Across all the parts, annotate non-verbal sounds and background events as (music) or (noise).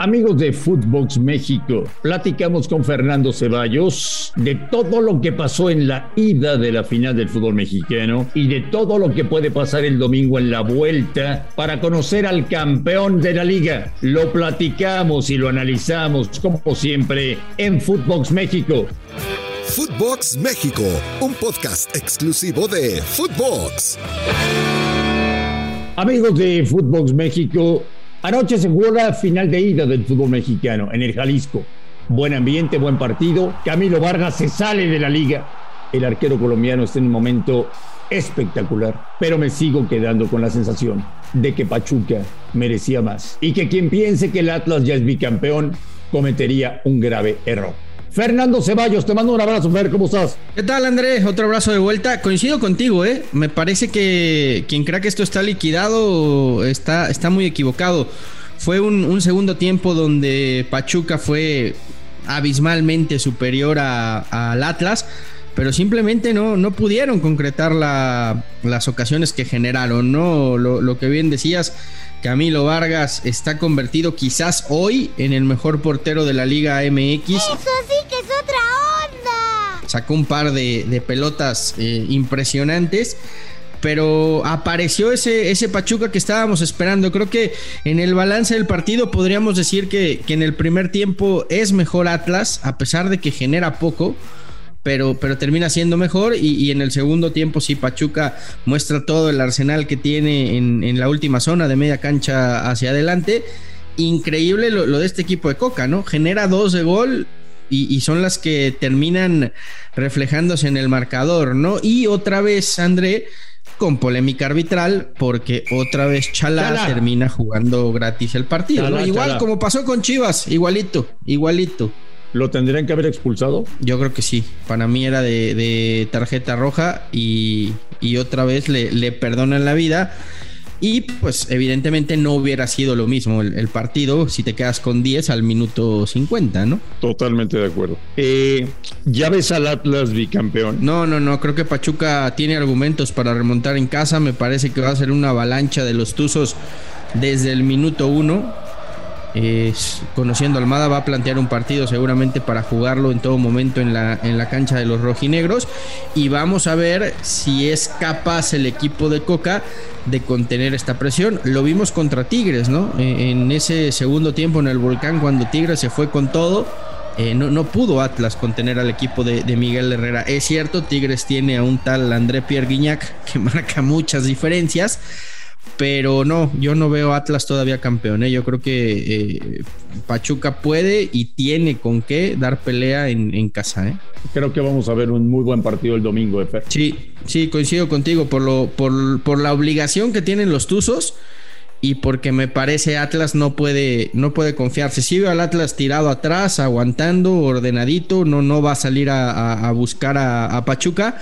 Amigos de Footbox México, platicamos con Fernando Ceballos de todo lo que pasó en la ida de la final del fútbol mexicano y de todo lo que puede pasar el domingo en la vuelta para conocer al campeón de la liga. Lo platicamos y lo analizamos como siempre en Footbox México. Footbox México, un podcast exclusivo de Footbox. Amigos de Footbox México, Anoche se jugó la final de ida del fútbol mexicano en el Jalisco. Buen ambiente, buen partido. Camilo Vargas se sale de la liga. El arquero colombiano está en un momento espectacular, pero me sigo quedando con la sensación de que Pachuca merecía más y que quien piense que el Atlas ya es bicampeón cometería un grave error. Fernando Ceballos, te mando un abrazo, Fer, ¿cómo estás? ¿Qué tal, Andrés? Otro abrazo de vuelta. Coincido contigo, ¿eh? Me parece que quien crea que esto está liquidado está, está muy equivocado. Fue un, segundo tiempo donde Pachuca fue abismalmente superior al Atlas, pero simplemente no, no pudieron concretar las ocasiones que generaron, ¿no? Lo, lo que bien decías Camilo Vargas está convertido quizás hoy en el mejor portero de la Liga MX. Eso sí que es otra onda. Sacó un par de, pelotas eh, impresionantes. Pero apareció ese, ese Pachuca que estábamos esperando. Creo que en el balance del partido podríamos decir que, que en el primer tiempo es mejor Atlas, a pesar de que genera poco pero, termina siendo mejor y, en el segundo tiempo sí Pachuca muestra todo el arsenal que tiene en, la última zona de media cancha hacia adelante. Increíble lo, de este equipo de Coca, ¿no? Genera dos de gol y, son las que terminan reflejándose en el marcador, ¿no? Y otra vez, André, con polémica arbitral, porque otra vez Chalá, termina jugando gratis el partido. Igual como pasó con Chivas, igualito, igualito. ¿Lo tendrían que haber expulsado? Yo creo que sí. Para mí era de, tarjeta roja y, otra vez le, perdonan la vida. Y pues evidentemente no hubiera sido lo mismo el, partido si te quedas con 10 al minuto 50, ¿no? Totalmente de acuerdo. Eh, ¿Ya ves al Atlas bicampeón? No, no, no. Creo que Pachuca tiene argumentos para remontar en casa. Me parece que va a ser una avalancha de los Tuzos desde el minuto 1 conociendo Almada, va a plantear un partido seguramente para jugarlo en todo momento en la, en la cancha de los rojinegros. Y vamos a ver si es capaz el equipo de Coca de contener esta presión. Lo vimos contra Tigres, ¿no? En ese segundo tiempo en el volcán, cuando Tigres se fue con todo. Eh, no, no, pudo Atlas contener al equipo de, de, Miguel Herrera. Es cierto, Tigres tiene a un tal André Pierre Guignac que (laughs) marca muchas diferencias, pero no, yo no veo Atlas todavía campeón. ¿eh? Yo creo que eh, Pachuca puede y tiene con qué dar pelea en, casa. ¿eh? Creo que vamos a ver un muy buen partido el domingo, Efer. Sí, sí, coincido contigo por, lo, por, por la obligación que tienen los Tuzos y porque me parece Atlas no puede, no puede confiarse. Si veo al Atlas tirado atrás, aguantando, ordenadito, no, no va a salir a, buscar a Pachuca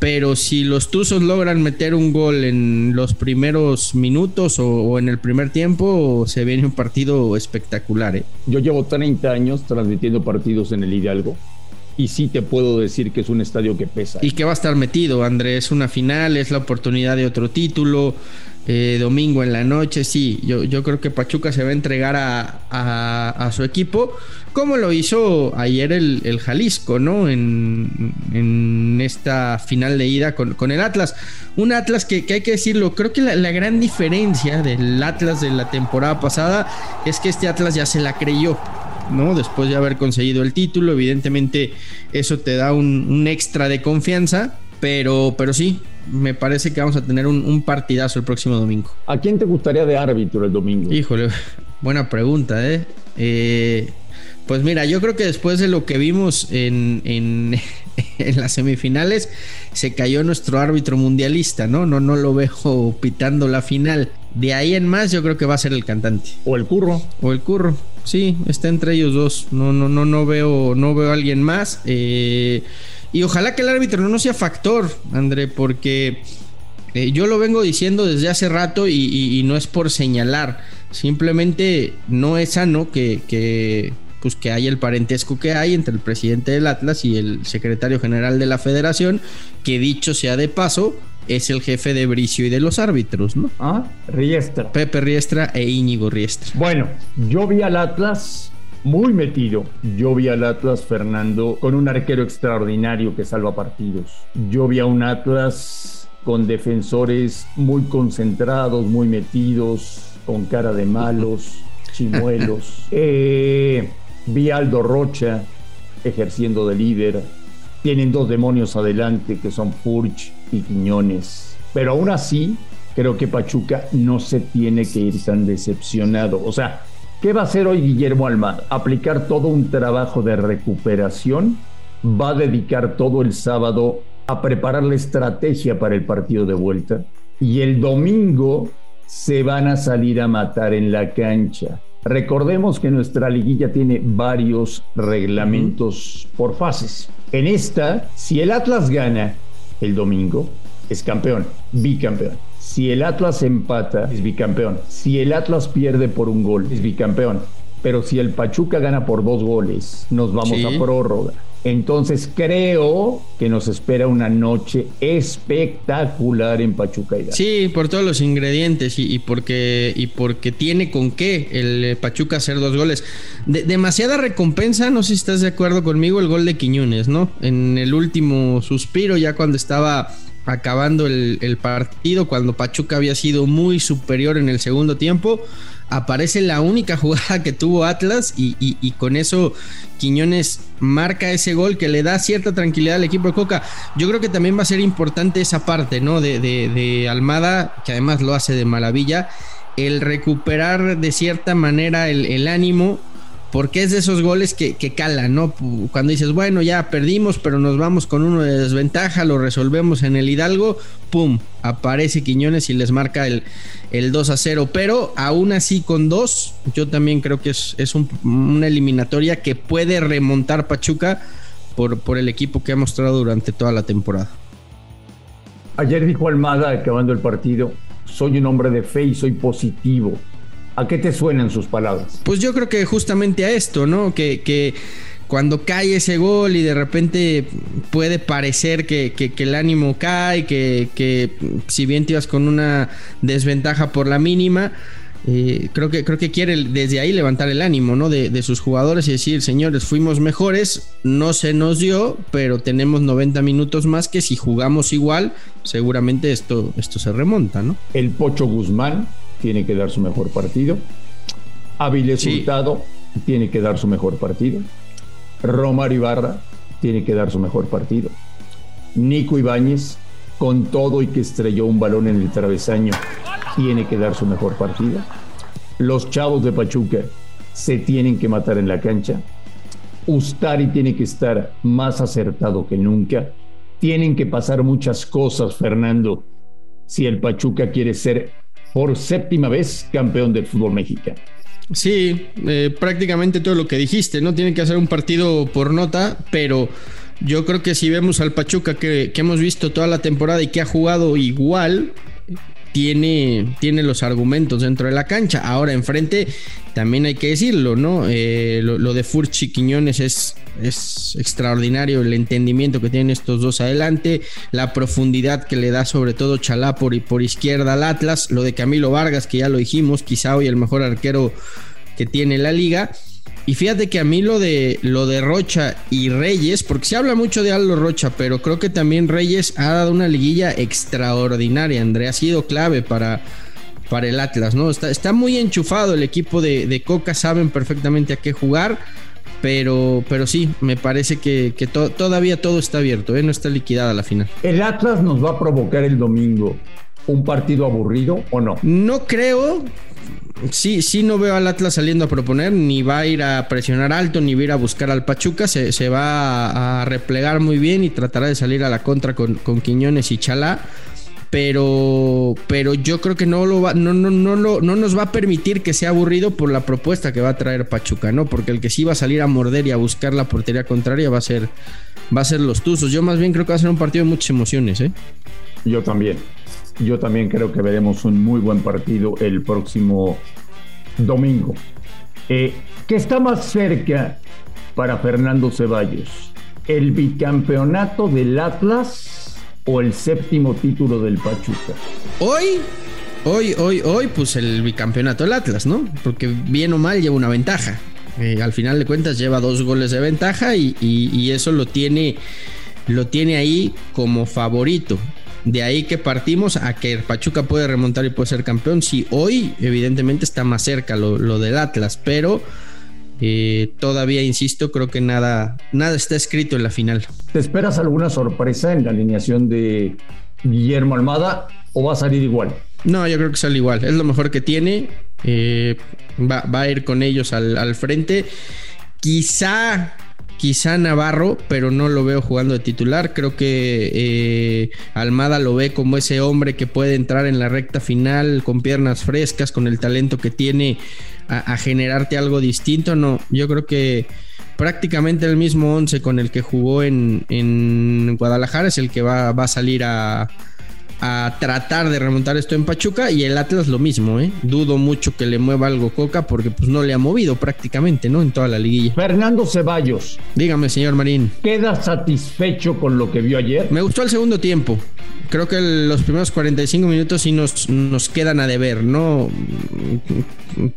pero si los Tuzos logran meter un gol en los primeros minutos o, en el primer tiempo, se viene un partido espectacular. ¿eh? Yo llevo 30 años transmitiendo partidos en el Hidalgo y sí te puedo decir que es un estadio que pesa. Y que va a estar metido, Andrés. Una final, es la oportunidad de otro título. Eh, domingo en la noche, sí, yo, yo creo que Pachuca se va a entregar a, su equipo, como lo hizo ayer el, Jalisco, ¿no? En, esta final de ida con, el Atlas. Un Atlas que, hay que decirlo, creo que la, gran diferencia del Atlas de la temporada pasada es que este Atlas ya se la creyó. ¿No? Después de haber conseguido el título, evidentemente eso te da un, un extra de confianza, pero, pero sí, me parece que vamos a tener un, partidazo el próximo domingo. ¿A quién te gustaría de árbitro el domingo? Híjole, buena pregunta, ¿eh? eh pues mira, yo creo que después de lo que vimos en, (laughs) en, las semifinales, se cayó nuestro árbitro mundialista, ¿no? No, no lo veo pitando la final. De ahí en más, yo creo que va a ser el cantante. O el curro. O el curro. Sí, está entre ellos dos. No, no, no, no veo, no veo a alguien más. Eh y ojalá que el árbitro no sea factor, André, porque eh, yo lo vengo diciendo desde hace rato y, no es por señalar. Simplemente no es sano que, pues que haya el parentesco que hay entre el presidente del Atlas y el secretario general de la federación, que dicho sea de paso, es el jefe de Bricio y de los árbitros, ¿no? Ah, Riestra. Pepe Riestra e Íñigo Riestra. Bueno, yo vi al Atlas muy metido. Yo vi al Atlas Fernando con un arquero extraordinario que salva partidos. Yo vi a un Atlas con defensores muy concentrados, muy metidos, con cara de malos, (laughs) chimuelos. Eh, vi a Aldo Rocha ejerciendo de líder. Tienen dos demonios adelante que son Purch y Quiñones. Pero aún así, creo que Pachuca no se tiene que ir tan decepcionado. O sea, ¿qué va a hacer hoy Guillermo Almada? Aplicar todo un trabajo de recuperación. Va a dedicar todo el sábado a preparar la estrategia para el partido de vuelta. Y el domingo se van a salir a matar en la cancha. Recordemos que nuestra liguilla tiene varios reglamentos por fases. En esta, si el Atlas gana el domingo, es campeón, bicampeón. Si el Atlas empata, es bicampeón. Si el Atlas pierde por un gol, es bicampeón. Pero si el Pachuca gana por dos goles, nos vamos a prórroga. Entonces creo que nos espera una noche espectacular en Pachuca. Sí, por todos los ingredientes y, porque, y porque tiene con qué el eh, Pachuca hacer dos goles. demasiada recompensa, no sé si estás de acuerdo conmigo, el gol de Quiñones, ¿no? En el último suspiro, ya cuando estaba acabando el partido, cuando Pachuca había sido muy superior en el segundo tiempo aparece la única jugada que tuvo Atlas y, con eso Quiñones marca ese gol que le da cierta tranquilidad al equipo de Coca. Yo creo que también va a ser importante esa parte, ¿no? De, de Almada, que además lo hace de maravilla, el recuperar de cierta manera el ánimo porque es de esos goles que, que calan, ¿no? Cuando dices, bueno, ya perdimos, pero nos vamos con uno de desventaja, lo resolvemos en el Hidalgo, ¡pum! Aparece Quiñones y les marca el, el 2 a 0. Pero aún así, con dos, yo también creo que es, una eliminatoria que puede remontar Pachuca por, por el equipo que ha mostrado durante toda la temporada. Ayer dijo Almada, acabando el partido, soy un hombre de fe y soy positivo ¿A qué te suenan sus palabras? Pues yo creo que justamente a esto, ¿no? Que, que cuando cae ese gol y de repente puede parecer que, el ánimo cae, que, que, si bien te ibas con una desventaja por la mínima, eh, creo, que, creo que quiere desde ahí levantar el ánimo ¿no? De, de, sus jugadores y decir, señores, fuimos mejores, no se nos dio, pero tenemos 90 minutos más que si jugamos igual, seguramente esto, esto se remonta, ¿no? El Pocho Guzmán tiene que dar su mejor partido. Avilés Hurtado tiene que dar su mejor partido. Romar Ibarra tiene que dar su mejor partido. Nico Ibáñez, con todo y que estrelló un balón en el travesaño, tiene que dar su mejor partido. Los chavos de Pachuca se tienen que matar en la cancha. Ustari tiene que estar más acertado que nunca. Tienen que pasar muchas cosas, Fernando, si el Pachuca quiere ser por séptima vez campeón del fútbol mexicano. Sí, eh, prácticamente todo lo que dijiste, ¿no? Tiene que hacer un partido por nota, pero yo creo que si vemos al Pachuca que, que hemos visto toda la temporada y que ha jugado igual, tiene, tiene los argumentos dentro de la cancha. Ahora, enfrente, también hay que decirlo, ¿no? Eh, lo, de Furchi Quiñones es, es extraordinario el entendimiento que tienen estos dos adelante, la profundidad que le da sobre todo Chalá por, por izquierda al Atlas, lo de Camilo Vargas, que ya lo dijimos, quizá hoy el mejor arquero que tiene la liga. Y fíjate que a mí lo de, lo de Rocha y Reyes, porque se habla mucho de Aldo Rocha, pero creo que también Reyes ha dado una liguilla extraordinaria, André, ha sido clave para, para el Atlas, ¿no? Está, está muy enchufado el equipo de, Coca, saben perfectamente a qué jugar, pero, pero sí, me parece que, todavía todo está abierto, ¿eh? no está liquidada la final. ¿El Atlas nos va a provocar el domingo un partido aburrido o no? No creo, sí, sí no veo al Atlas saliendo a proponer, ni va a ir a presionar alto, ni va a ir a buscar al Pachuca, se, va a, replegar muy bien y tratará de salir a la contra con, Quiñones y Chalá. Pero, pero yo creo que no lo va, no, no, no, no nos va a permitir que sea aburrido por la propuesta que va a traer Pachuca, ¿no? Porque el que sí va a salir a morder y a buscar la portería contraria va a ser, va a ser los Tuzos. Yo más bien creo que va a ser un partido de muchas emociones, ¿eh? Yo también. Yo también creo que veremos un muy buen partido el próximo domingo. Eh, ¿Qué está más cerca para Fernando Ceballos? ¿El bicampeonato del Atlas o el séptimo título del Pachuca? Hoy, hoy, hoy, hoy, pues el bicampeonato del Atlas, ¿no? Porque bien o mal lleva una ventaja. Eh, al final de cuentas lleva dos goles de ventaja y, y eso lo tiene, lo tiene ahí como favorito. De ahí que partimos a que Pachuca puede remontar y puede ser campeón. Si hoy, evidentemente, está más cerca lo, del Atlas, pero eh, todavía, insisto, creo que nada, nada está escrito en la final. ¿Te esperas alguna sorpresa en la alineación de Guillermo Almada o va a salir igual? No, yo creo que sale igual. Es lo mejor que tiene. Eh, va, a ir con ellos al, al frente. Quizá quizá Navarro, pero no lo veo jugando de titular. Creo que eh, Almada lo ve como ese hombre que puede entrar en la recta final con piernas frescas, con el talento que tiene a, generarte algo distinto. No, yo creo que prácticamente el mismo 11 con el que jugó en, en Guadalajara es el que va, va a salir a, a tratar de remontar esto en Pachuca y el Atlas lo mismo, ¿eh? Dudo mucho que le mueva algo Coca porque pues no le ha movido prácticamente, ¿no? En toda la liguilla. Fernando Ceballos. Dígame, señor Marín. ¿Queda satisfecho con lo que vio ayer? Me gustó el segundo tiempo. Creo que los primeros 45 minutos sí nos, nos quedan a deber, ¿no?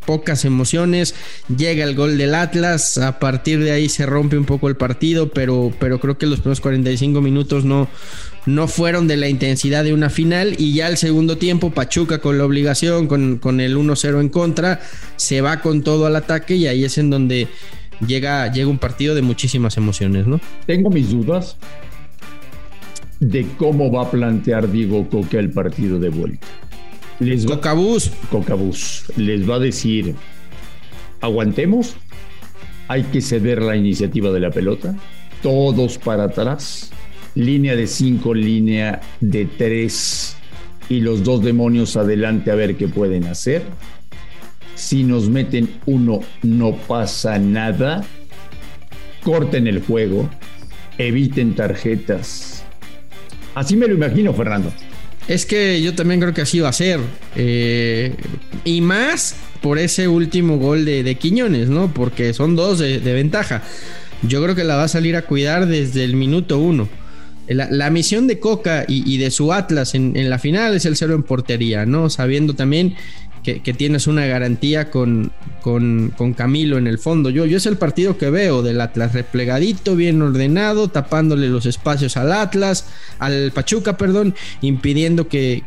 Pocas emociones. Llega el gol del Atlas. A partir de ahí se rompe un poco el partido, pero, pero creo que los primeros 45 minutos no, no fueron de la intensidad de una final y ya el segundo tiempo Pachuca con la obligación, con, con el 1-0 en contra, se va con todo al ataque y ahí es en donde llega, llega un partido de muchísimas emociones, ¿no? Tengo mis dudas de cómo va a plantear Diego Coca el partido de vuelta. Les Cocabús. Cocabús. Les va a decir, aguantemos, hay que ceder la iniciativa de la pelota, todos para atrás línea de cinco, línea de tres y los dos demonios adelante a ver qué pueden hacer. Si nos meten uno, no pasa nada. Corten el juego, eviten tarjetas. Así me lo imagino, Fernando. Es que yo también creo que así va a ser. Eh, y más por ese último gol de, Quiñones, ¿no? Porque son dos de, ventaja. Yo creo que la va a salir a cuidar desde el minuto uno. La, misión de Coca y, de su Atlas en, la final es el cero en portería, ¿no? Sabiendo también que, tienes una garantía con, con, Camilo en el fondo. Yo, yo es el partido que veo del Atlas, replegadito, bien ordenado, tapándole los espacios al Atlas, al Pachuca, perdón, impidiendo que,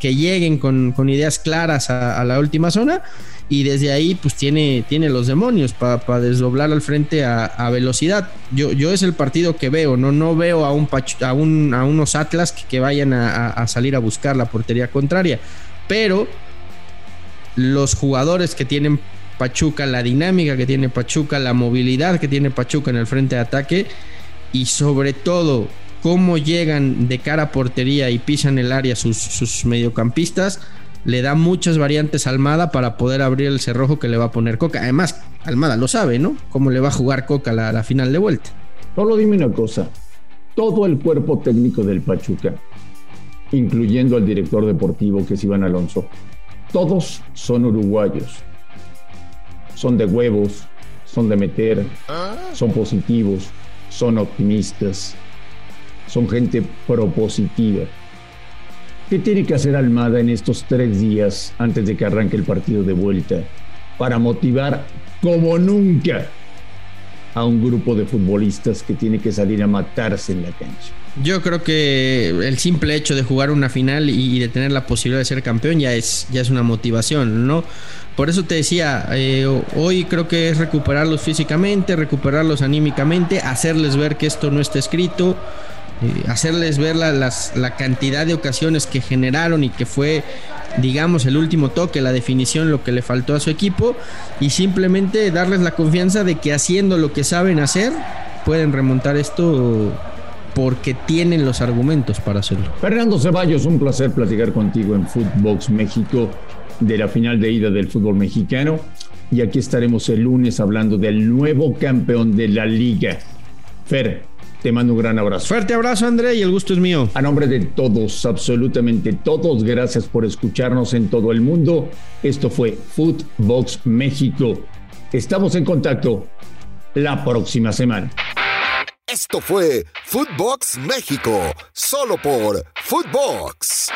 lleguen con, ideas claras a la última zona y desde ahí pues tiene, tiene los demonios para desdoblar al frente a, velocidad. Yo, yo es el partido que veo, no, no veo a, un, a, un a unos Atlas que, vayan a, salir a buscar la portería contraria, pero los jugadores que tienen Pachuca, la dinámica que tiene Pachuca, la movilidad que tiene Pachuca en el frente de ataque y sobre todo cómo llegan de cara a portería y pisan el área sus, mediocampistas le da muchas variantes a Almada para poder abrir el cerrojo que le va a poner Coca. Además, Almada lo sabe, ¿no? Cómo le va a jugar Coca la, la final de vuelta. Solo dime una cosa. Todo el cuerpo técnico del Pachuca, incluyendo al director deportivo que es Iván Alonso, todos son uruguayos. Son de huevos, son de meter, son positivos, son optimistas, son gente propositiva. ¿Qué tiene que hacer Almada en estos tres días antes de que arranque el partido de vuelta para motivar como nunca a un grupo de futbolistas que tiene que salir a matarse en la cancha? Yo creo que el simple hecho de jugar una final y de tener la posibilidad de ser campeón ya es, ya es una motivación, ¿no? Por eso te decía, eh, hoy creo que es recuperarlos físicamente, recuperarlos anímicamente, hacerles ver que esto no está escrito, eh, hacerles ver la, la cantidad de ocasiones que generaron y que fue, digamos, el último toque, la definición, lo que le faltó a su equipo y simplemente darles la confianza de que haciendo lo que saben hacer, pueden remontar esto porque tienen los argumentos para hacerlo. Fernando Ceballos, un placer platicar contigo en Footbox México de la final de ida del fútbol mexicano. Y aquí estaremos el lunes hablando del nuevo campeón de la liga. Fer, te mando un gran abrazo. Fuerte abrazo, André, y el gusto es mío. A nombre de todos, absolutamente todos, gracias por escucharnos en todo el mundo. Esto fue Footbox México. Estamos en contacto la próxima semana. Esto fue Footbox México, solo por Footbox.